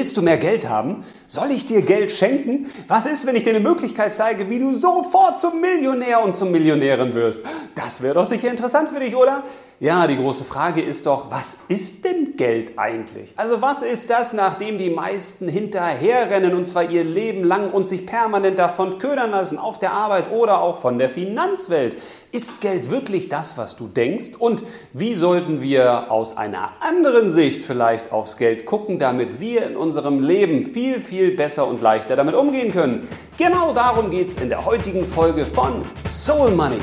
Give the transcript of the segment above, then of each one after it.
Willst du mehr Geld haben? Soll ich dir Geld schenken? Was ist, wenn ich dir eine Möglichkeit zeige, wie du sofort zum Millionär und zum Millionärin wirst? Das wäre doch sicher interessant für dich, oder? Ja, die große Frage ist doch, was ist denn Geld eigentlich? Also was ist das, nachdem die meisten hinterherrennen und zwar ihr Leben lang und sich permanent davon ködern lassen, auf der Arbeit oder auch von der Finanzwelt? Ist Geld wirklich das, was du denkst? Und wie sollten wir aus einer anderen Sicht vielleicht aufs Geld gucken, damit wir in unserem Leben viel, viel besser und leichter damit umgehen können? Genau darum geht es in der heutigen Folge von Soul Money.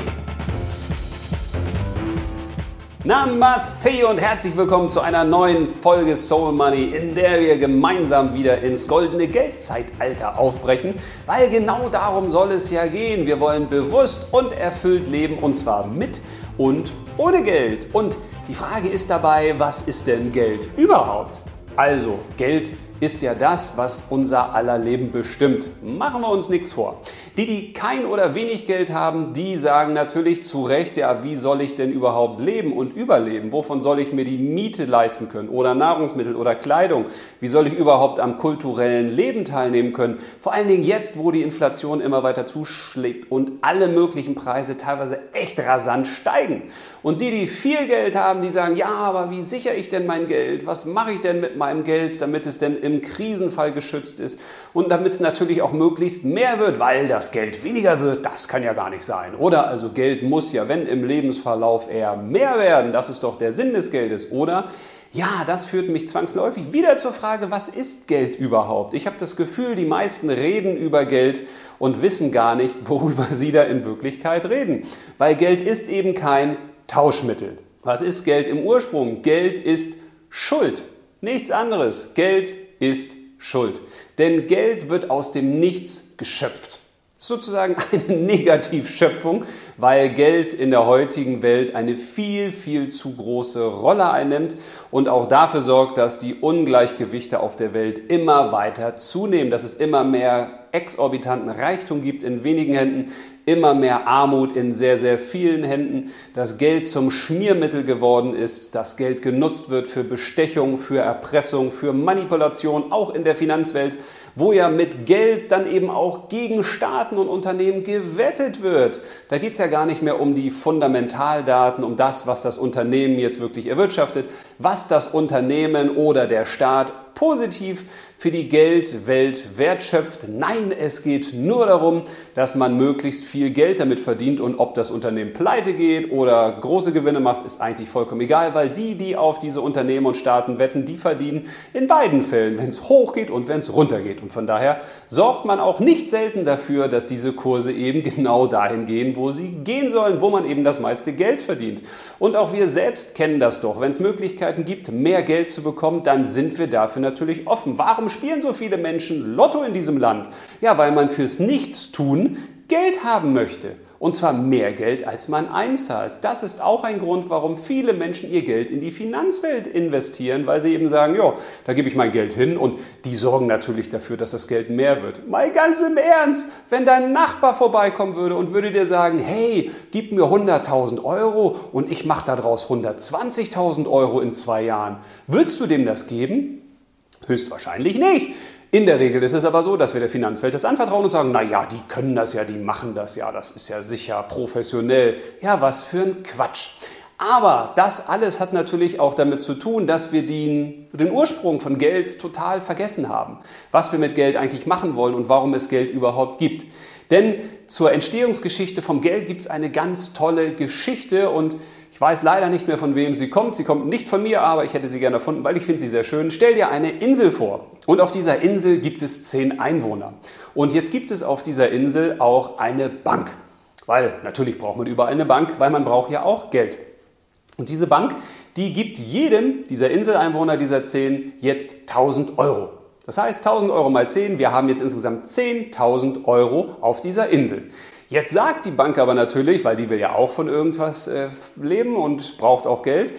Namaste und herzlich willkommen zu einer neuen Folge Soul Money, in der wir gemeinsam wieder ins goldene Geldzeitalter aufbrechen, weil genau darum soll es ja gehen. Wir wollen bewusst und erfüllt leben und zwar mit und ohne Geld. Und die Frage ist dabei, was ist denn Geld überhaupt? Also, Geld ist ja das, was unser aller Leben bestimmt. Machen wir uns nichts vor. Die, die kein oder wenig Geld haben, die sagen natürlich zu Recht, ja, wie soll ich denn überhaupt leben und überleben? Wovon soll ich mir die Miete leisten können oder Nahrungsmittel oder Kleidung? Wie soll ich überhaupt am kulturellen Leben teilnehmen können? Vor allen Dingen jetzt, wo die Inflation immer weiter zuschlägt und alle möglichen Preise teilweise echt rasant steigen. Und die, die viel Geld haben, die sagen, ja, aber wie sichere ich denn mein Geld? Was mache ich denn mit meinem Geld, damit es denn im Krisenfall geschützt ist und damit es natürlich auch möglichst mehr wird, weil das Geld weniger wird, das kann ja gar nicht sein. Oder also Geld muss ja, wenn im Lebensverlauf eher mehr werden, das ist doch der Sinn des Geldes. Oder ja, das führt mich zwangsläufig wieder zur Frage, was ist Geld überhaupt? Ich habe das Gefühl, die meisten reden über Geld und wissen gar nicht, worüber sie da in Wirklichkeit reden. Weil Geld ist eben kein Tauschmittel. Was ist Geld im Ursprung? Geld ist Schuld. Nichts anderes. Geld ist Schuld. Denn Geld wird aus dem Nichts geschöpft. Sozusagen eine Negativschöpfung, weil Geld in der heutigen Welt eine viel, viel zu große Rolle einnimmt und auch dafür sorgt, dass die Ungleichgewichte auf der Welt immer weiter zunehmen, dass es immer mehr exorbitanten Reichtum gibt in wenigen Händen, immer mehr Armut in sehr, sehr vielen Händen, dass Geld zum Schmiermittel geworden ist, dass Geld genutzt wird für Bestechung, für Erpressung, für Manipulation, auch in der Finanzwelt, wo ja mit Geld dann eben auch gegen Staaten und Unternehmen gewettet wird. Da geht es ja gar nicht mehr um die Fundamentaldaten, um das, was das Unternehmen jetzt wirklich erwirtschaftet, was das Unternehmen oder der Staat positiv für die Geldwelt wertschöpft. Nein, es geht nur darum, dass man möglichst viel Geld damit verdient und ob das Unternehmen pleite geht oder große Gewinne macht, ist eigentlich vollkommen egal, weil die, die auf diese Unternehmen und Staaten wetten, die verdienen in beiden Fällen, wenn es hoch geht und wenn es runter geht. Und von daher sorgt man auch nicht selten dafür, dass diese Kurse eben genau dahin gehen, wo sie gehen sollen, wo man eben das meiste Geld verdient. Und auch wir selbst kennen das doch. Wenn es Möglichkeiten gibt, mehr Geld zu bekommen, dann sind wir dafür natürlich offen. Warum spielen so viele Menschen Lotto in diesem Land? Ja, weil man fürs Nichtstun Geld haben möchte. Und zwar mehr Geld, als man einzahlt. Das ist auch ein Grund, warum viele Menschen ihr Geld in die Finanzwelt investieren, weil sie eben sagen, ja, da gebe ich mein Geld hin und die sorgen natürlich dafür, dass das Geld mehr wird. Mal ganz im Ernst, wenn dein Nachbar vorbeikommen würde und würde dir sagen, hey, gib mir 100.000 Euro und ich mache daraus 120.000 Euro in zwei Jahren, würdest du dem das geben? Höchstwahrscheinlich nicht. In der Regel ist es aber so, dass wir der Finanzwelt das anvertrauen und sagen, na ja, die können das ja, die machen das ja, das ist ja sicher professionell. Ja, was für ein Quatsch. Aber das alles hat natürlich auch damit zu tun, dass wir den, den, Ursprung von Geld total vergessen haben. Was wir mit Geld eigentlich machen wollen und warum es Geld überhaupt gibt. Denn zur Entstehungsgeschichte vom Geld gibt es eine ganz tolle Geschichte und ich weiß leider nicht mehr, von wem sie kommt. Sie kommt nicht von mir, aber ich hätte sie gerne erfunden, weil ich finde sie sehr schön. Stell dir eine Insel vor. Und auf dieser Insel gibt es zehn Einwohner. Und jetzt gibt es auf dieser Insel auch eine Bank. Weil natürlich braucht man überall eine Bank, weil man braucht ja auch Geld. Und diese Bank, die gibt jedem dieser Inseleinwohner dieser zehn jetzt 1000 Euro. Das heißt 1000 Euro mal 10, wir haben jetzt insgesamt 10.000 Euro auf dieser Insel. Jetzt sagt die Bank aber natürlich, weil die will ja auch von irgendwas äh, leben und braucht auch Geld,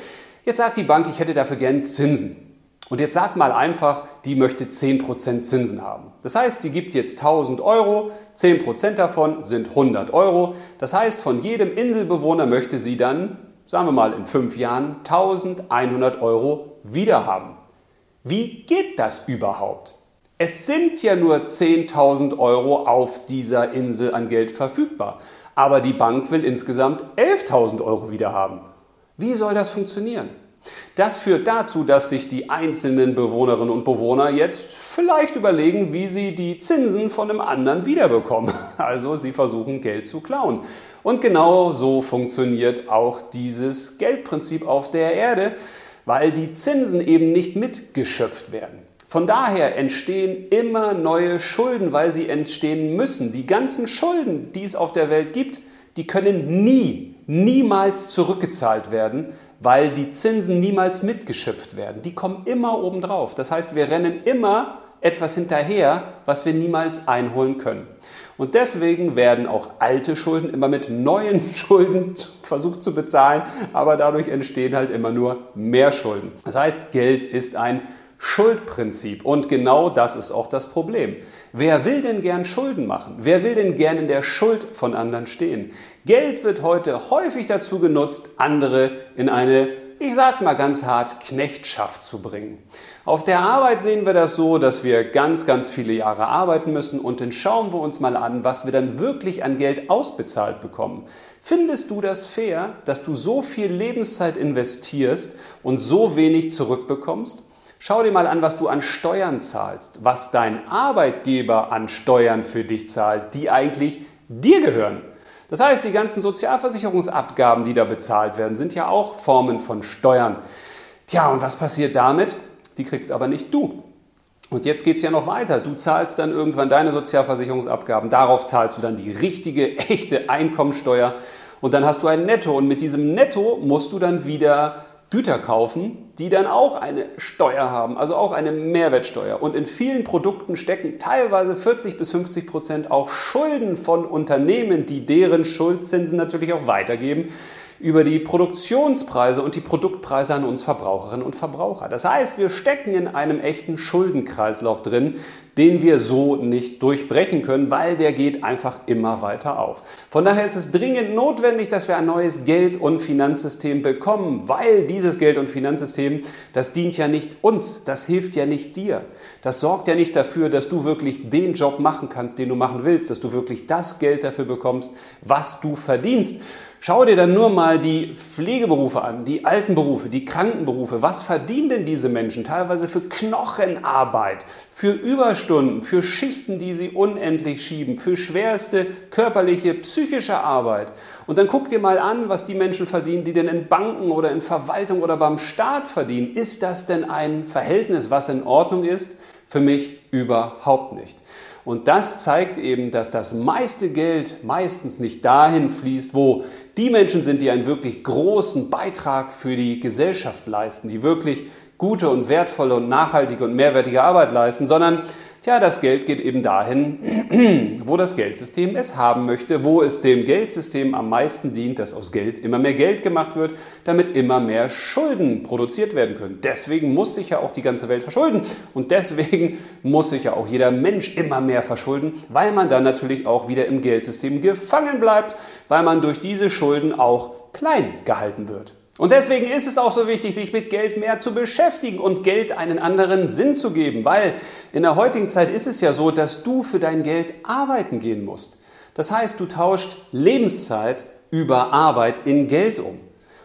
jetzt sagt die Bank, ich hätte dafür gern Zinsen. Und jetzt sagt mal einfach, die möchte 10% Zinsen haben. Das heißt, die gibt jetzt 1000 Euro, 10% davon sind 100 Euro. Das heißt, von jedem Inselbewohner möchte sie dann, sagen wir mal, in fünf Jahren 1100 Euro wiederhaben. Wie geht das überhaupt? Es sind ja nur 10.000 Euro auf dieser Insel an Geld verfügbar, aber die Bank will insgesamt 11.000 Euro wieder haben. Wie soll das funktionieren? Das führt dazu, dass sich die einzelnen Bewohnerinnen und Bewohner jetzt vielleicht überlegen, wie sie die Zinsen von einem anderen wiederbekommen. Also sie versuchen Geld zu klauen. Und genau so funktioniert auch dieses Geldprinzip auf der Erde, weil die Zinsen eben nicht mitgeschöpft werden. Von daher entstehen immer neue Schulden, weil sie entstehen müssen. Die ganzen Schulden, die es auf der Welt gibt, die können nie, niemals zurückgezahlt werden, weil die Zinsen niemals mitgeschöpft werden. Die kommen immer obendrauf. Das heißt, wir rennen immer etwas hinterher, was wir niemals einholen können. Und deswegen werden auch alte Schulden immer mit neuen Schulden versucht zu bezahlen, aber dadurch entstehen halt immer nur mehr Schulden. Das heißt, Geld ist ein Schuldprinzip und genau das ist auch das Problem. Wer will denn gern Schulden machen? Wer will denn gern in der Schuld von anderen stehen? Geld wird heute häufig dazu genutzt, andere in eine, ich sag's mal ganz hart, Knechtschaft zu bringen. Auf der Arbeit sehen wir das so, dass wir ganz, ganz viele Jahre arbeiten müssen und dann schauen wir uns mal an, was wir dann wirklich an Geld ausbezahlt bekommen. Findest du das fair, dass du so viel Lebenszeit investierst und so wenig zurückbekommst? Schau dir mal an, was du an Steuern zahlst, was dein Arbeitgeber an Steuern für dich zahlt, die eigentlich dir gehören. Das heißt, die ganzen Sozialversicherungsabgaben, die da bezahlt werden, sind ja auch Formen von Steuern. Tja, und was passiert damit? Die kriegst aber nicht du. Und jetzt geht es ja noch weiter. Du zahlst dann irgendwann deine Sozialversicherungsabgaben, darauf zahlst du dann die richtige, echte Einkommensteuer und dann hast du ein Netto und mit diesem Netto musst du dann wieder Güter kaufen, die dann auch eine Steuer haben, also auch eine Mehrwertsteuer. Und in vielen Produkten stecken teilweise 40 bis 50 Prozent auch Schulden von Unternehmen, die deren Schuldzinsen natürlich auch weitergeben über die Produktionspreise und die Produktpreise an uns Verbraucherinnen und Verbraucher. Das heißt, wir stecken in einem echten Schuldenkreislauf drin, den wir so nicht durchbrechen können, weil der geht einfach immer weiter auf. Von daher ist es dringend notwendig, dass wir ein neues Geld- und Finanzsystem bekommen, weil dieses Geld- und Finanzsystem, das dient ja nicht uns, das hilft ja nicht dir. Das sorgt ja nicht dafür, dass du wirklich den Job machen kannst, den du machen willst, dass du wirklich das Geld dafür bekommst, was du verdienst Schau dir dann nur mal die Pflegeberufe an, die Altenberufe, die Krankenberufe. Was verdienen denn diese Menschen teilweise für Knochenarbeit, für Überstunden, für Schichten, die sie unendlich schieben, für schwerste körperliche, psychische Arbeit? Und dann guck dir mal an, was die Menschen verdienen, die denn in Banken oder in Verwaltung oder beim Staat verdienen. Ist das denn ein Verhältnis, was in Ordnung ist? Für mich überhaupt nicht. Und das zeigt eben, dass das meiste Geld meistens nicht dahin fließt, wo die Menschen sind, die einen wirklich großen Beitrag für die Gesellschaft leisten, die wirklich gute und wertvolle und nachhaltige und mehrwertige Arbeit leisten, sondern Tja, das Geld geht eben dahin, wo das Geldsystem es haben möchte, wo es dem Geldsystem am meisten dient, dass aus Geld immer mehr Geld gemacht wird, damit immer mehr Schulden produziert werden können. Deswegen muss sich ja auch die ganze Welt verschulden und deswegen muss sich ja auch jeder Mensch immer mehr verschulden, weil man dann natürlich auch wieder im Geldsystem gefangen bleibt, weil man durch diese Schulden auch klein gehalten wird. Und deswegen ist es auch so wichtig, sich mit Geld mehr zu beschäftigen und Geld einen anderen Sinn zu geben, weil in der heutigen Zeit ist es ja so, dass du für dein Geld arbeiten gehen musst. Das heißt, du tauscht Lebenszeit über Arbeit in Geld um.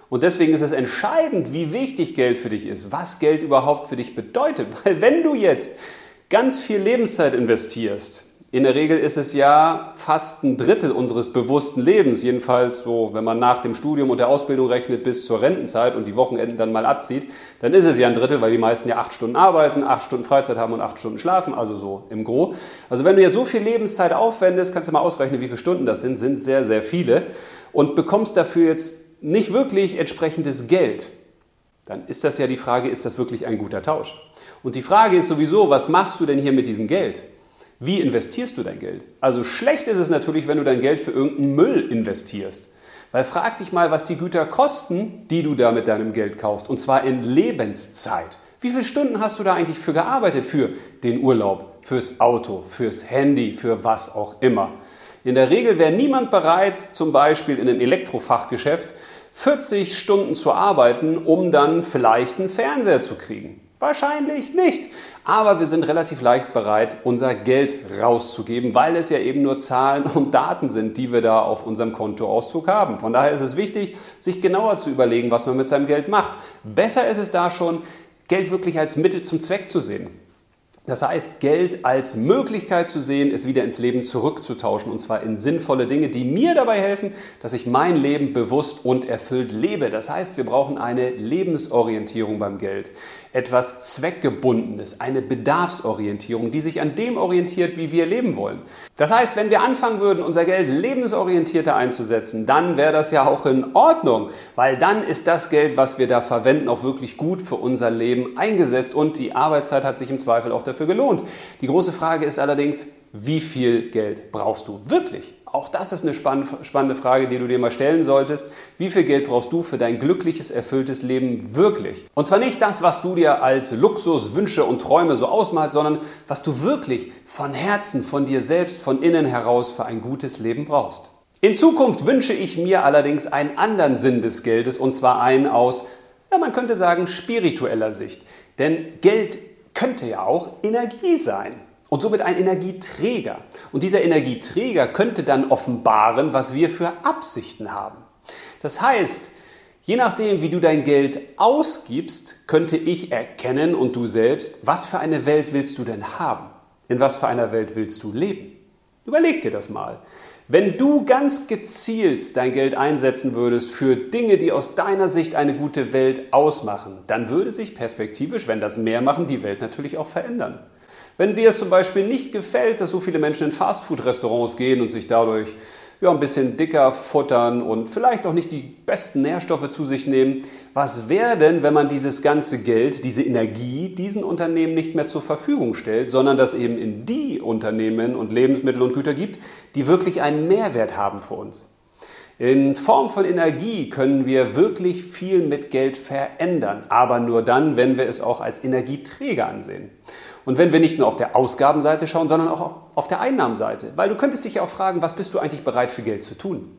Und deswegen ist es entscheidend, wie wichtig Geld für dich ist, was Geld überhaupt für dich bedeutet. Weil wenn du jetzt ganz viel Lebenszeit investierst, in der Regel ist es ja fast ein Drittel unseres bewussten Lebens, jedenfalls so, wenn man nach dem Studium und der Ausbildung rechnet bis zur Rentenzeit und die Wochenenden dann mal abzieht, dann ist es ja ein Drittel, weil die meisten ja acht Stunden arbeiten, acht Stunden Freizeit haben und acht Stunden schlafen, also so im Gro. Also wenn du jetzt so viel Lebenszeit aufwendest, kannst du mal ausrechnen, wie viele Stunden das sind, sind sehr, sehr viele und bekommst dafür jetzt nicht wirklich entsprechendes Geld. Dann ist das ja die Frage, ist das wirklich ein guter Tausch? Und die Frage ist sowieso, was machst du denn hier mit diesem Geld? Wie investierst du dein Geld? Also schlecht ist es natürlich, wenn du dein Geld für irgendeinen Müll investierst. Weil frag dich mal, was die Güter kosten, die du da mit deinem Geld kaufst. Und zwar in Lebenszeit. Wie viele Stunden hast du da eigentlich für gearbeitet? Für den Urlaub, fürs Auto, fürs Handy, für was auch immer. In der Regel wäre niemand bereit, zum Beispiel in einem Elektrofachgeschäft 40 Stunden zu arbeiten, um dann vielleicht einen Fernseher zu kriegen. Wahrscheinlich nicht. Aber wir sind relativ leicht bereit, unser Geld rauszugeben, weil es ja eben nur Zahlen und Daten sind, die wir da auf unserem Kontoauszug haben. Von daher ist es wichtig, sich genauer zu überlegen, was man mit seinem Geld macht. Besser ist es da schon, Geld wirklich als Mittel zum Zweck zu sehen. Das heißt, Geld als Möglichkeit zu sehen, es wieder ins Leben zurückzutauschen und zwar in sinnvolle Dinge, die mir dabei helfen, dass ich mein Leben bewusst und erfüllt lebe. Das heißt, wir brauchen eine Lebensorientierung beim Geld, etwas Zweckgebundenes, eine Bedarfsorientierung, die sich an dem orientiert, wie wir leben wollen. Das heißt, wenn wir anfangen würden, unser Geld lebensorientierter einzusetzen, dann wäre das ja auch in Ordnung, weil dann ist das Geld, was wir da verwenden, auch wirklich gut für unser Leben eingesetzt und die Arbeitszeit hat sich im Zweifel auch dafür gelohnt. Die große Frage ist allerdings, wie viel Geld brauchst du wirklich? Auch das ist eine spannende Frage, die du dir mal stellen solltest. Wie viel Geld brauchst du für dein glückliches, erfülltes Leben wirklich? Und zwar nicht das, was du dir als Luxus, Wünsche und Träume so ausmalst, sondern was du wirklich von Herzen, von dir selbst, von innen heraus für ein gutes Leben brauchst. In Zukunft wünsche ich mir allerdings einen anderen Sinn des Geldes und zwar einen aus, ja, man könnte sagen, spiritueller Sicht. Denn Geld könnte ja auch Energie sein und somit ein Energieträger. Und dieser Energieträger könnte dann offenbaren, was wir für Absichten haben. Das heißt, je nachdem, wie du dein Geld ausgibst, könnte ich erkennen und du selbst, was für eine Welt willst du denn haben? In was für einer Welt willst du leben? Überleg dir das mal. Wenn du ganz gezielt dein Geld einsetzen würdest für Dinge, die aus deiner Sicht eine gute Welt ausmachen, dann würde sich perspektivisch, wenn das mehr machen, die Welt natürlich auch verändern. Wenn dir es zum Beispiel nicht gefällt, dass so viele Menschen in Fastfood-Restaurants gehen und sich dadurch ja, ein bisschen dicker futtern und vielleicht auch nicht die besten Nährstoffe zu sich nehmen, was wäre denn, wenn man dieses ganze Geld, diese Energie diesen Unternehmen nicht mehr zur Verfügung stellt, sondern das eben in die Unternehmen und Lebensmittel und Güter gibt, die wirklich einen Mehrwert haben für uns? In Form von Energie können wir wirklich viel mit Geld verändern, aber nur dann, wenn wir es auch als Energieträger ansehen. Und wenn wir nicht nur auf der Ausgabenseite schauen, sondern auch auf der Einnahmenseite. Weil du könntest dich ja auch fragen, was bist du eigentlich bereit für Geld zu tun?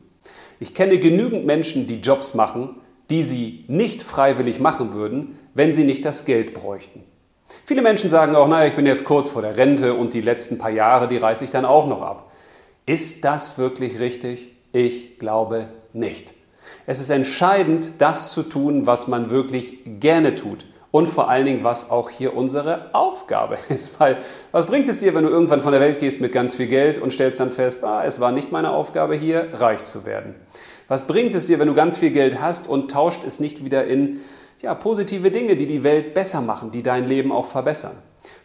Ich kenne genügend Menschen, die Jobs machen, die sie nicht freiwillig machen würden, wenn sie nicht das Geld bräuchten. Viele Menschen sagen auch, naja, ich bin jetzt kurz vor der Rente und die letzten paar Jahre, die reiße ich dann auch noch ab. Ist das wirklich richtig? Ich glaube nicht. Es ist entscheidend, das zu tun, was man wirklich gerne tut und vor allen Dingen, was auch hier unsere Aufgabe ist. Weil was bringt es dir, wenn du irgendwann von der Welt gehst mit ganz viel Geld und stellst dann fest, ah, es war nicht meine Aufgabe hier, reich zu werden? Was bringt es dir, wenn du ganz viel Geld hast und tauscht es nicht wieder in ja, positive Dinge, die die Welt besser machen, die dein Leben auch verbessern?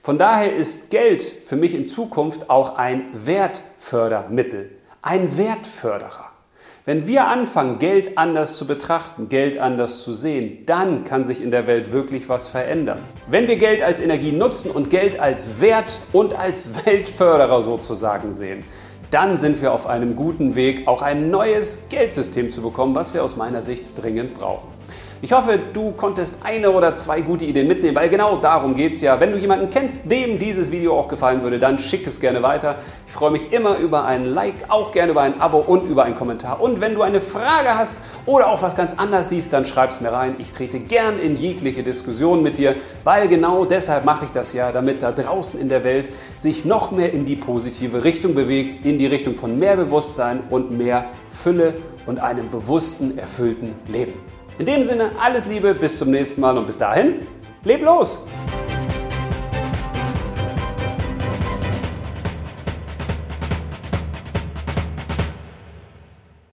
Von daher ist Geld für mich in Zukunft auch ein Wertfördermittel, ein Wertförderer. Wenn wir anfangen, Geld anders zu betrachten, Geld anders zu sehen, dann kann sich in der Welt wirklich was verändern. Wenn wir Geld als Energie nutzen und Geld als Wert und als Weltförderer sozusagen sehen, dann sind wir auf einem guten Weg, auch ein neues Geldsystem zu bekommen, was wir aus meiner Sicht dringend brauchen. Ich hoffe, du konntest eine oder zwei gute Ideen mitnehmen, weil genau darum geht es ja. Wenn du jemanden kennst, dem dieses Video auch gefallen würde, dann schick es gerne weiter. Ich freue mich immer über ein Like, auch gerne über ein Abo und über einen Kommentar. Und wenn du eine Frage hast oder auch was ganz anderes siehst, dann schreib es mir rein. Ich trete gern in jegliche Diskussion mit dir, weil genau deshalb mache ich das ja, damit da draußen in der Welt sich noch mehr in die positive Richtung bewegt, in die Richtung von mehr Bewusstsein und mehr Fülle und einem bewussten, erfüllten Leben. In dem Sinne, alles Liebe, bis zum nächsten Mal und bis dahin, leb los!